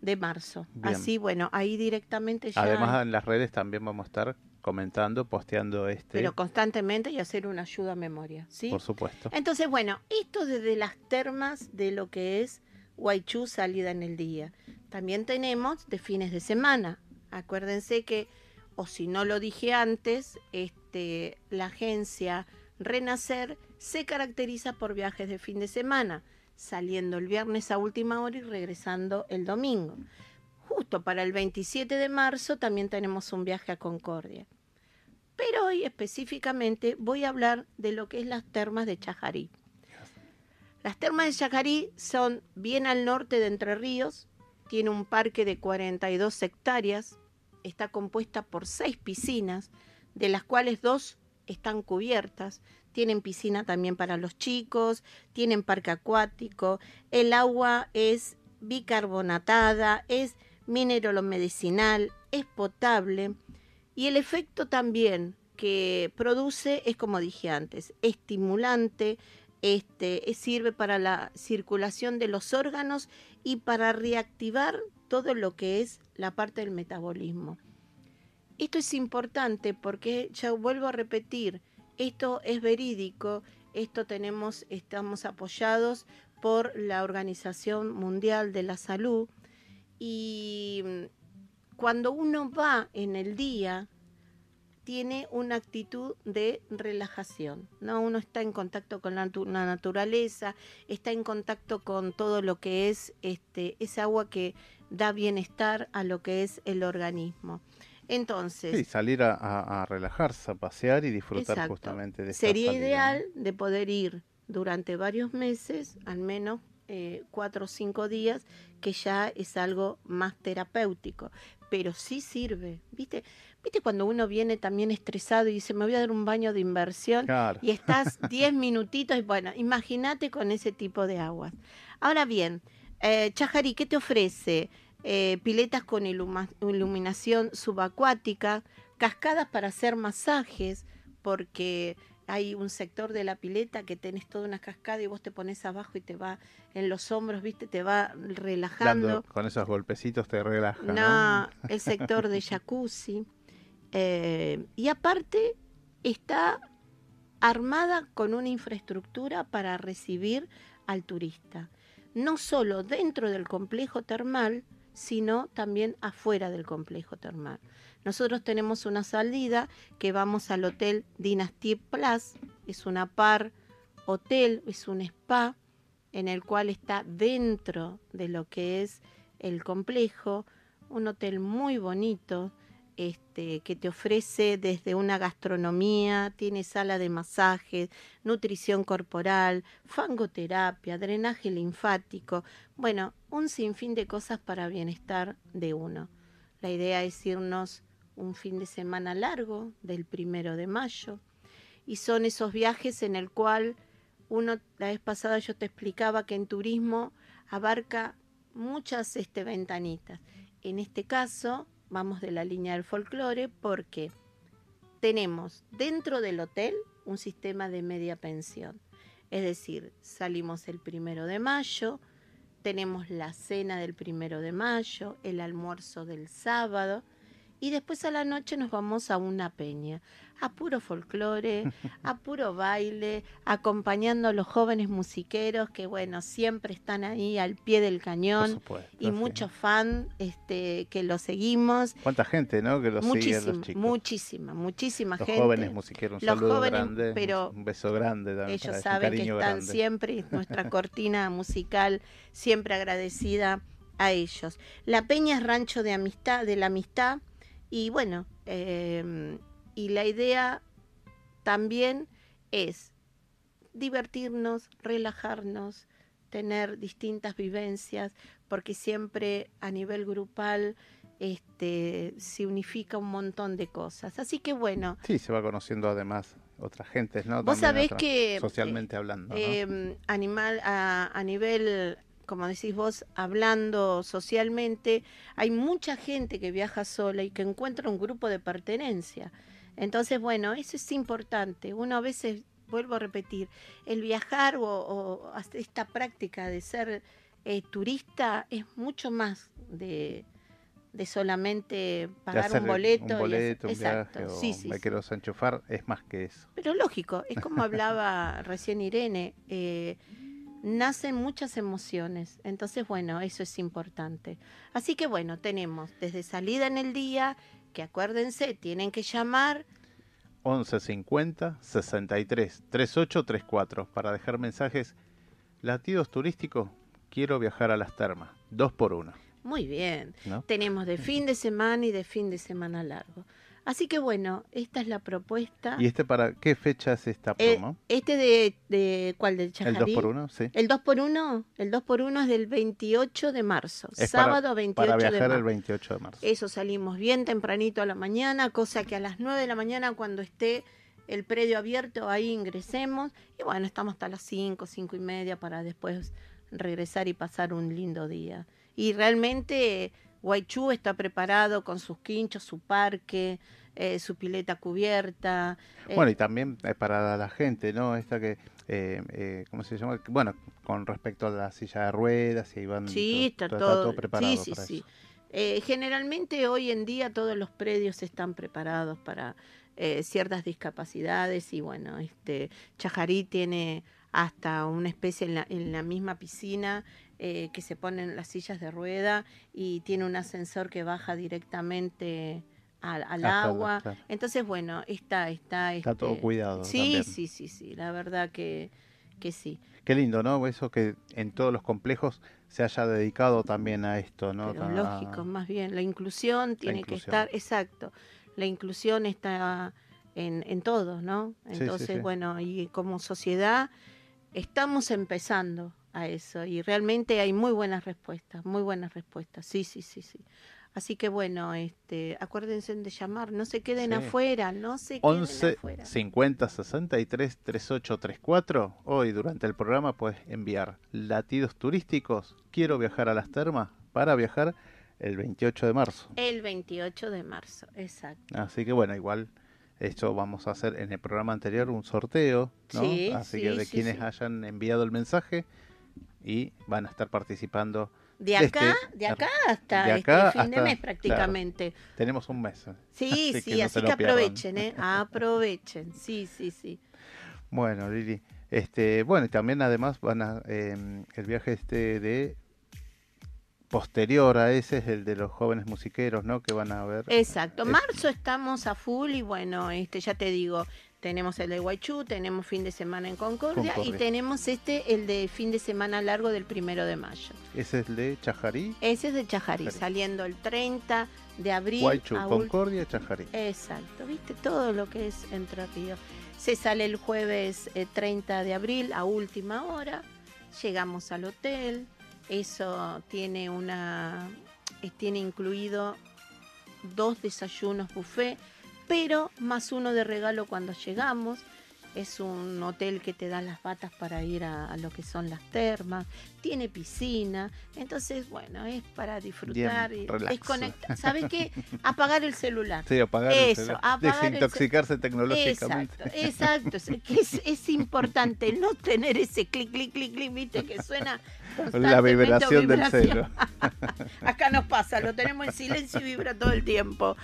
de marzo. Bien. Así, bueno, ahí directamente ya... Además en las redes también vamos a estar comentando, posteando este, pero constantemente y hacer una ayuda a memoria, ¿sí? por supuesto. Entonces, bueno, esto desde las termas de lo que es Guaychú salida en el día. También tenemos de fines de semana. Acuérdense que, o si no lo dije antes, este, la agencia Renacer se caracteriza por viajes de fin de semana, saliendo el viernes a última hora y regresando el domingo. Justo para el 27 de marzo también tenemos un viaje a Concordia. Pero hoy específicamente voy a hablar de lo que es las termas de Chajarí. Las termas de Chajarí son bien al norte de Entre Ríos, tiene un parque de 42 hectáreas, está compuesta por seis piscinas, de las cuales dos están cubiertas, tienen piscina también para los chicos, tienen parque acuático, el agua es bicarbonatada, es mineralomedicinal, es potable y el efecto también que produce es como dije antes, estimulante, este, sirve para la circulación de los órganos y para reactivar todo lo que es la parte del metabolismo. Esto es importante porque, ya vuelvo a repetir, esto es verídico, esto tenemos, estamos apoyados por la Organización Mundial de la Salud y cuando uno va en el día tiene una actitud de relajación, ¿no? Uno está en contacto con la, natu- la naturaleza, está en contacto con todo lo que es este, esa agua que da bienestar a lo que es el organismo. Entonces, Sí, salir a, a- a relajarse, a pasear y disfrutar Exacto. justamente de esta Sería ideal de poder ir durante varios meses, al menos eh, cuatro o cinco días, que ya es algo más terapéutico, pero sí sirve, ¿viste? ¿Viste cuando uno viene también estresado y dice, me voy a dar un baño de inversión? Claro. Y estás 10 minutitos y bueno, imagínate con ese tipo de aguas. Ahora bien, eh, ¿qué te ofrece? Eh, piletas con iluma- iluminación subacuática, cascadas para hacer masajes, porque hay un sector de la pileta que tenés toda una cascada y vos te pones abajo y te va en los hombros, ¿viste? Te va relajando. Dando- con esos golpecitos te relaja, ¿no? No, el sector de jacuzzi. Eh, y aparte está armada con una infraestructura para recibir al turista, no solo dentro del complejo termal, sino también afuera del complejo termal. Nosotros tenemos una salida que vamos al Hotel Dynasty Plus, es una par hotel, es un spa en el cual está dentro de lo que es el complejo, un hotel muy bonito, este, que te ofrece desde una gastronomía, tiene sala de masajes, nutrición corporal, fangoterapia, drenaje linfático, bueno, un sinfín de cosas para bienestar de uno. La idea es irnos un fin de semana largo, del primero de mayo, y son esos viajes en el cual uno, la vez pasada yo te explicaba que en turismo abarca muchas este, ventanitas. En este caso, vamos de la línea del folclore porque tenemos dentro del hotel un sistema de media pensión. Es decir, salimos el primero de mayo, tenemos la cena del primero de mayo, el almuerzo del sábado y después a la noche nos vamos a una peña, a puro folclore, a puro baile, acompañando a los jóvenes musiqueros que, bueno, siempre están ahí al pie del cañón supuesto, y sí. muchos fan este, que lo seguimos. ¿Cuánta gente, no? Que lo sigue Muchísima, los chicos. muchísima, muchísima Los gente. jóvenes musiqueros, un Los saludo jóvenes, grande, pero un beso grande también. ellos para saben que están grande. siempre, nuestra cortina musical, siempre agradecida a ellos. La Peña es rancho de amistad, de la amistad, y bueno, eh, y la idea también es divertirnos, relajarnos, tener distintas vivencias, porque siempre a nivel grupal este, se unifica un montón de cosas. Así que bueno, Sí, se va conociendo además otras gentes, ¿no? Vos También sabés que, Socialmente hablando, ¿no? eh, animal, a, a nivel, como decís vos, hablando socialmente, hay mucha gente que viaja sola y que encuentra un grupo de pertenencia. Entonces, bueno, eso es importante. Uno a veces, vuelvo a repetir, el viajar o, esta práctica de ser eh, turista es mucho más de, de solamente pagar un boleto. y un, boleto, hacer- un Exacto, viaje, sí, sí, me sí. quiero enchufar, es más que eso. Pero lógico, es como hablaba recién Irene, eh, nacen muchas emociones, entonces bueno, eso es importante. Así que bueno, tenemos desde salida en el día, que acuérdense, tienen que llamar 11 50 63 38 34 para dejar mensajes. Latidos turísticos, quiero viajar a las termas, dos por uno. Muy bien. ¿No? Tenemos de fin de semana y de fin de semana largo. Así que bueno, esta es la propuesta. ¿Y este para qué fecha es esta Eh, promo? este de, de ¿cuál del ¿El Chajarí? 2 por 1 Sí. El 2 por 1 el 2 por 1 es del 28 de marzo, Es para- sábado 28 para de viajar marzo. el 28 de marzo. Eso salimos bien tempranito a la mañana, cosa que a las 9 de la mañana cuando esté el predio abierto ahí ingresemos y bueno, estamos hasta las 5, 5 y media para después regresar y pasar un lindo día. Y realmente Guaychú está preparado con sus quinchos, su parque, eh, su pileta cubierta. eh, Bueno, y también para la gente, ¿no? Esta que, eh, eh, ¿cómo se llama? Bueno, con respecto a la silla de ruedas, y van Sí, está todo, todo, preparado sí, sí, para sí. eso. Generalmente hoy en día todos los predios están preparados para eh, ciertas discapacidades y bueno, este Chajarí tiene hasta una especie en la, en la misma piscina eh, que se ponen las sillas de rueda y tiene un ascensor que baja directamente al, agua. claro. Entonces, bueno, está, está, Está todo este, cuidado Sí, también. sí, sí, sí, la verdad que, que sí. Qué lindo, ¿no? Eso que en todos los complejos se haya dedicado también a esto, ¿no? Pero lógico, más bien, la inclusión tiene que inclusión. estar, exacto, la inclusión está en, en todo, ¿no? Sí, sí, Entonces, sí. bueno, y como sociedad estamos empezando a eso y realmente hay muy buenas respuestas, muy buenas respuestas, sí, sí, sí, sí. Así que bueno, este, acuérdense de llamar, no se queden Sí. afuera, no se queden 11 afuera. 50 63 38 34. Hoy durante el programa puedes enviar latidos turísticos. Quiero viajar a las termas para viajar el 28 de marzo. El 28 de marzo, exacto. Así que bueno, igual esto vamos a hacer en el programa anterior un sorteo, ¿no? Sí, Así sí, que de quienes hayan enviado el mensaje y van a estar participando. De acá, este- de acá hasta de acá este fin de mes claro, prácticamente. tenemos un mes. ¿eh? Sí, Así sí, que no así que aprovechen, ¿eh? Aprovechen, sí, sí, sí. Bueno, Lili. Este, bueno, y también además van a eh, el viaje este de posterior a ese es el de los jóvenes musiqueros, ¿no? Que van a ver. Exacto, marzo estamos a full y bueno, este ya te digo, tenemos el de Guaychú, tenemos fin de semana en Concordia, y tenemos este, el de fin de semana largo del primero de mayo. Ese es el de Chajarí, Ese es de Chajarí, Chajarí. saliendo el 30 de abril. Guaychú, a Concordia, Chajarí. Exacto, viste todo lo que es Entre Ríos. Se sale el jueves eh, 30 de abril a última hora, llegamos al hotel, eso tiene una eh, tiene incluido dos desayunos buffet, pero más uno de regalo cuando llegamos. Es un hotel que te da las batas para ir a, a lo que son las termas, tiene piscina, entonces bueno, es para disfrutar y desconectar. ¿Sabes qué? Apagar el celular. Sí, apagar el Eso, celular. apagar el Desintoxicarse cel- tecnológicamente. Exacto, exacto. Es, es importante no tener ese clic, clic, clic, clic, viste, que suena la vibración, del cero. Acá nos pasa, lo tenemos en silencio y vibra todo el tiempo.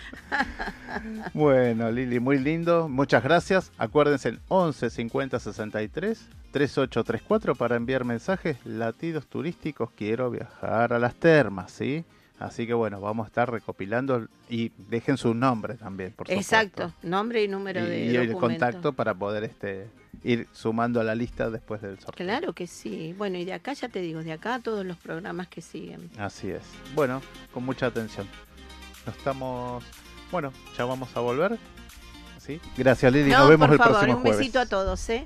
bueno, Lili, muy lindo. Muchas gracias. Acuérdense en 11 50 63 3834 para enviar mensajes latidos turísticos. Quiero viajar a las termas, ¿sí? Así que bueno, vamos a estar recopilando y dejen su nombre también, por supuesto. Exacto, nombre y número de y el contacto para poder este ir sumando a la lista después del sorteo. Claro que sí. Bueno, y de acá ya te digo, de acá todos los programas que siguen. Así es. Bueno, con mucha atención. Nos estamos, bueno, ya vamos a volver. ¿Sí? Gracias Lili, nos vemos el próximo jueves. Un besito a todos, ¿eh?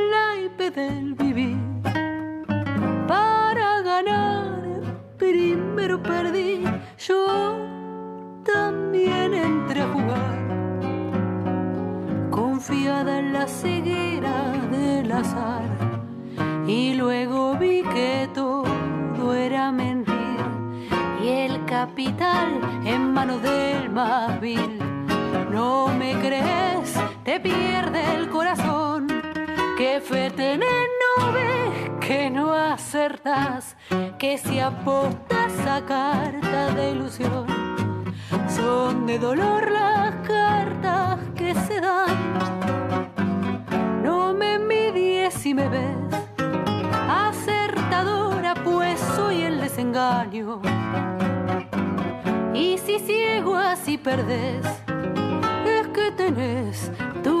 del vivir. Para ganar, primero perdí, yo también entré a jugar, confiada en la ceguera del azar, y luego vi que todo era mentir, y el capital en manos del más vil. No me crees, te pierde el corazón que feten no ves que no acertas que si apostas a cartas de ilusión, son de dolor las cartas que se dan. No me envidies si me ves acertadora, pues soy el desengaño. Y si ciego así perdés, es que tenés tu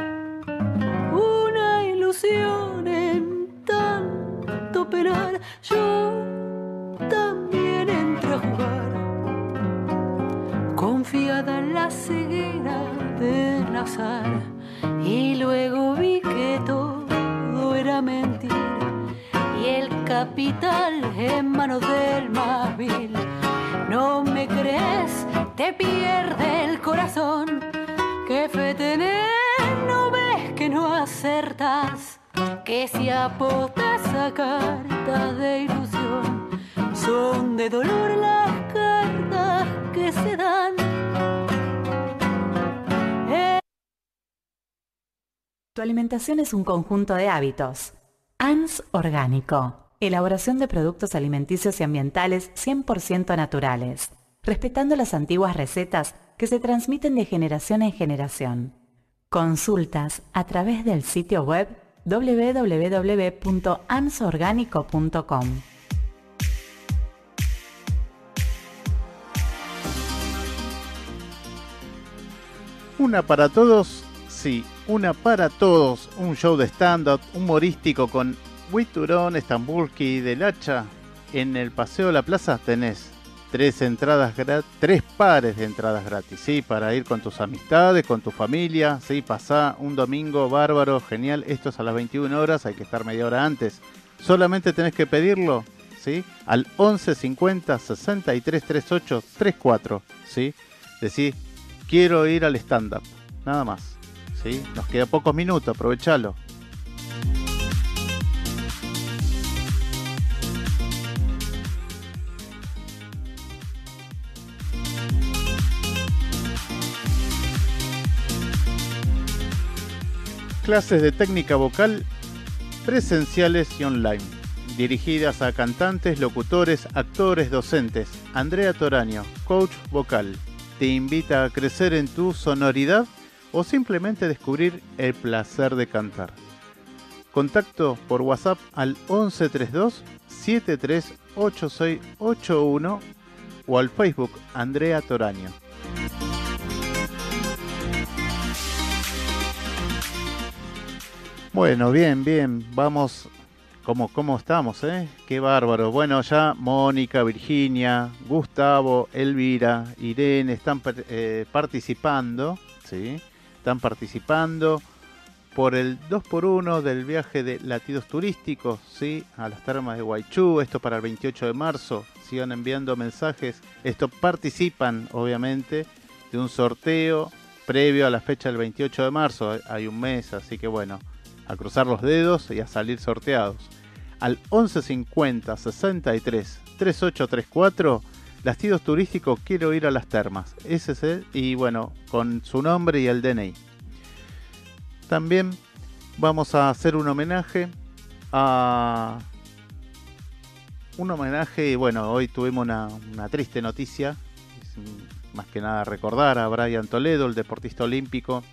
y luego vi que todo era mentira y el capital en manos del más vil. No me crees, te pierde el corazón. Que fe tenés, no ves que no acertas. Que si apostas a cartas de ilusión, son de dolor las cartas que se dan conjunto de hábitos. ANS Orgánico. Elaboración de productos alimenticios y ambientales 100% naturales, respetando las antiguas recetas que se transmiten de generación en generación. Consultas a través del sitio web www.ansorgánico.com. Una para todos, sí, una para todos, un show de stand-up humorístico con Witurón, Estambulski y Del Hacha. En el Paseo de la Plaza tenés tres entradas tres pares de entradas gratis, sí, para ir con tus amistades, con tu familia, sí, pasá un domingo bárbaro, genial. Esto es a las 21 horas, hay que estar media hora antes. Solamente tenés que pedirlo, sí, al 11 50 63 38 34, sí. Decís, quiero ir al stand-up, nada más. ¿sí? Nos queda pocos minutos, aprovechalo. Clases de técnica vocal presenciales y online, dirigidas a cantantes, locutores, actores, docentes. Andrea Toraño, coach vocal, te invita a crecer en tu sonoridad o simplemente descubrir el placer de cantar. Contacto por WhatsApp al 1132 738681 o al Facebook Andrea Toraño. Bueno, bien, bien, vamos. ¿Cómo, cómo estamos, eh? Qué bárbaro. Bueno, ya Mónica, Virginia, Gustavo, Elvira, Irene están eh, participando, ¿sí? Están participando por el 2x1 del viaje de latidos turísticos, ¿sí? A las termas de Guaychú, esto para el 28 de marzo. Sigan enviando mensajes. Esto participan, obviamente, de un sorteo previo a la fecha del 28 de marzo. Hay un mes, así que bueno a cruzar los dedos y a salir sorteados. Al 1150 63 3834 Lastidos Turísticos Quiero ir a las termas. Ese es el, y bueno, con su nombre y el DNI. También vamos a hacer un homenaje a un homenaje, bueno, hoy tuvimos una, triste noticia, más que nada recordar a Brian Toledo, el deportista olímpico,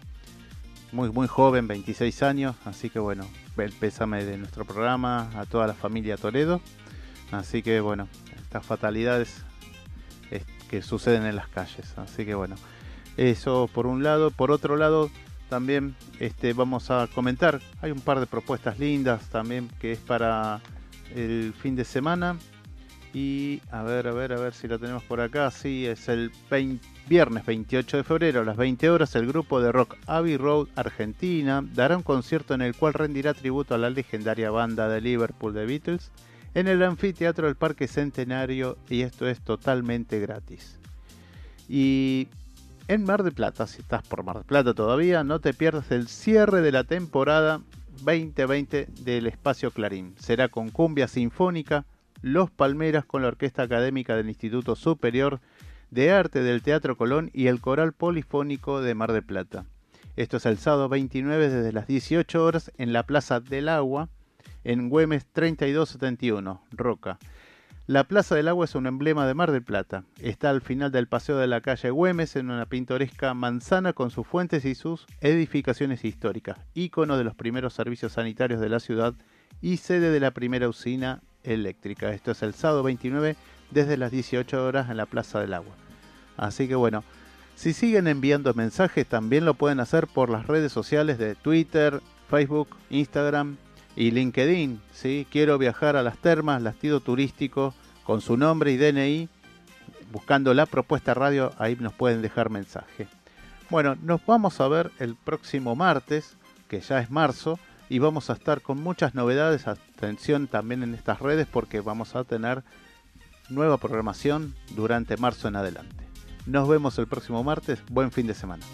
muy, muy joven, 26 años, así que bueno, el pésame de nuestro programa a toda la familia Toledo. Así que bueno, estas fatalidades que suceden en las calles. Así que bueno, eso por un lado. Por otro lado, también este, vamos a comentar, hay un par de propuestas lindas también que es para el fin de semana. Y a ver, a ver, a ver si la tenemos por acá. Sí, es el 20 Viernes 28 de febrero a las 20 horas, el grupo de rock Abbey Road Argentina dará un concierto en el cual rendirá tributo a la legendaria banda de Liverpool de Beatles en el anfiteatro del Parque Centenario y esto es totalmente gratis. Y en Mar de Plata, si estás por Mar de Plata todavía, no te pierdas el cierre de la temporada 2020 del Espacio Clarín. Será con cumbia sinfónica, Los Palmeras con la Orquesta Académica del Instituto Superior de Arte del Teatro Colón y el Coral Polifónico de Mar de Plata. Esto es el sábado 29 desde las 18 horas en la Plaza del Agua, en Güemes 3271, Roca. La Plaza del Agua es un emblema de Mar del Plata. Está al final del paseo de la calle Güemes en una pintoresca manzana con sus fuentes y sus edificaciones históricas, ícono de los primeros servicios sanitarios de la ciudad y sede de la primera usina eléctrica. Esto es el sábado 29 desde las 18 horas en la Plaza del Agua. Así que bueno, si siguen enviando mensajes también lo pueden hacer por las redes sociales de Twitter, Facebook, Instagram y LinkedIn. ¿sí? Quiero viajar a las termas, lastido turístico, con su nombre y DNI, buscando la propuesta radio, ahí nos pueden dejar mensaje. Bueno, nos vamos a ver el próximo martes, que ya es marzo, y vamos a estar con muchas novedades. Atención también en estas redes porque vamos a tener nueva programación durante marzo en adelante. Nos vemos el próximo martes. Buen fin de semana.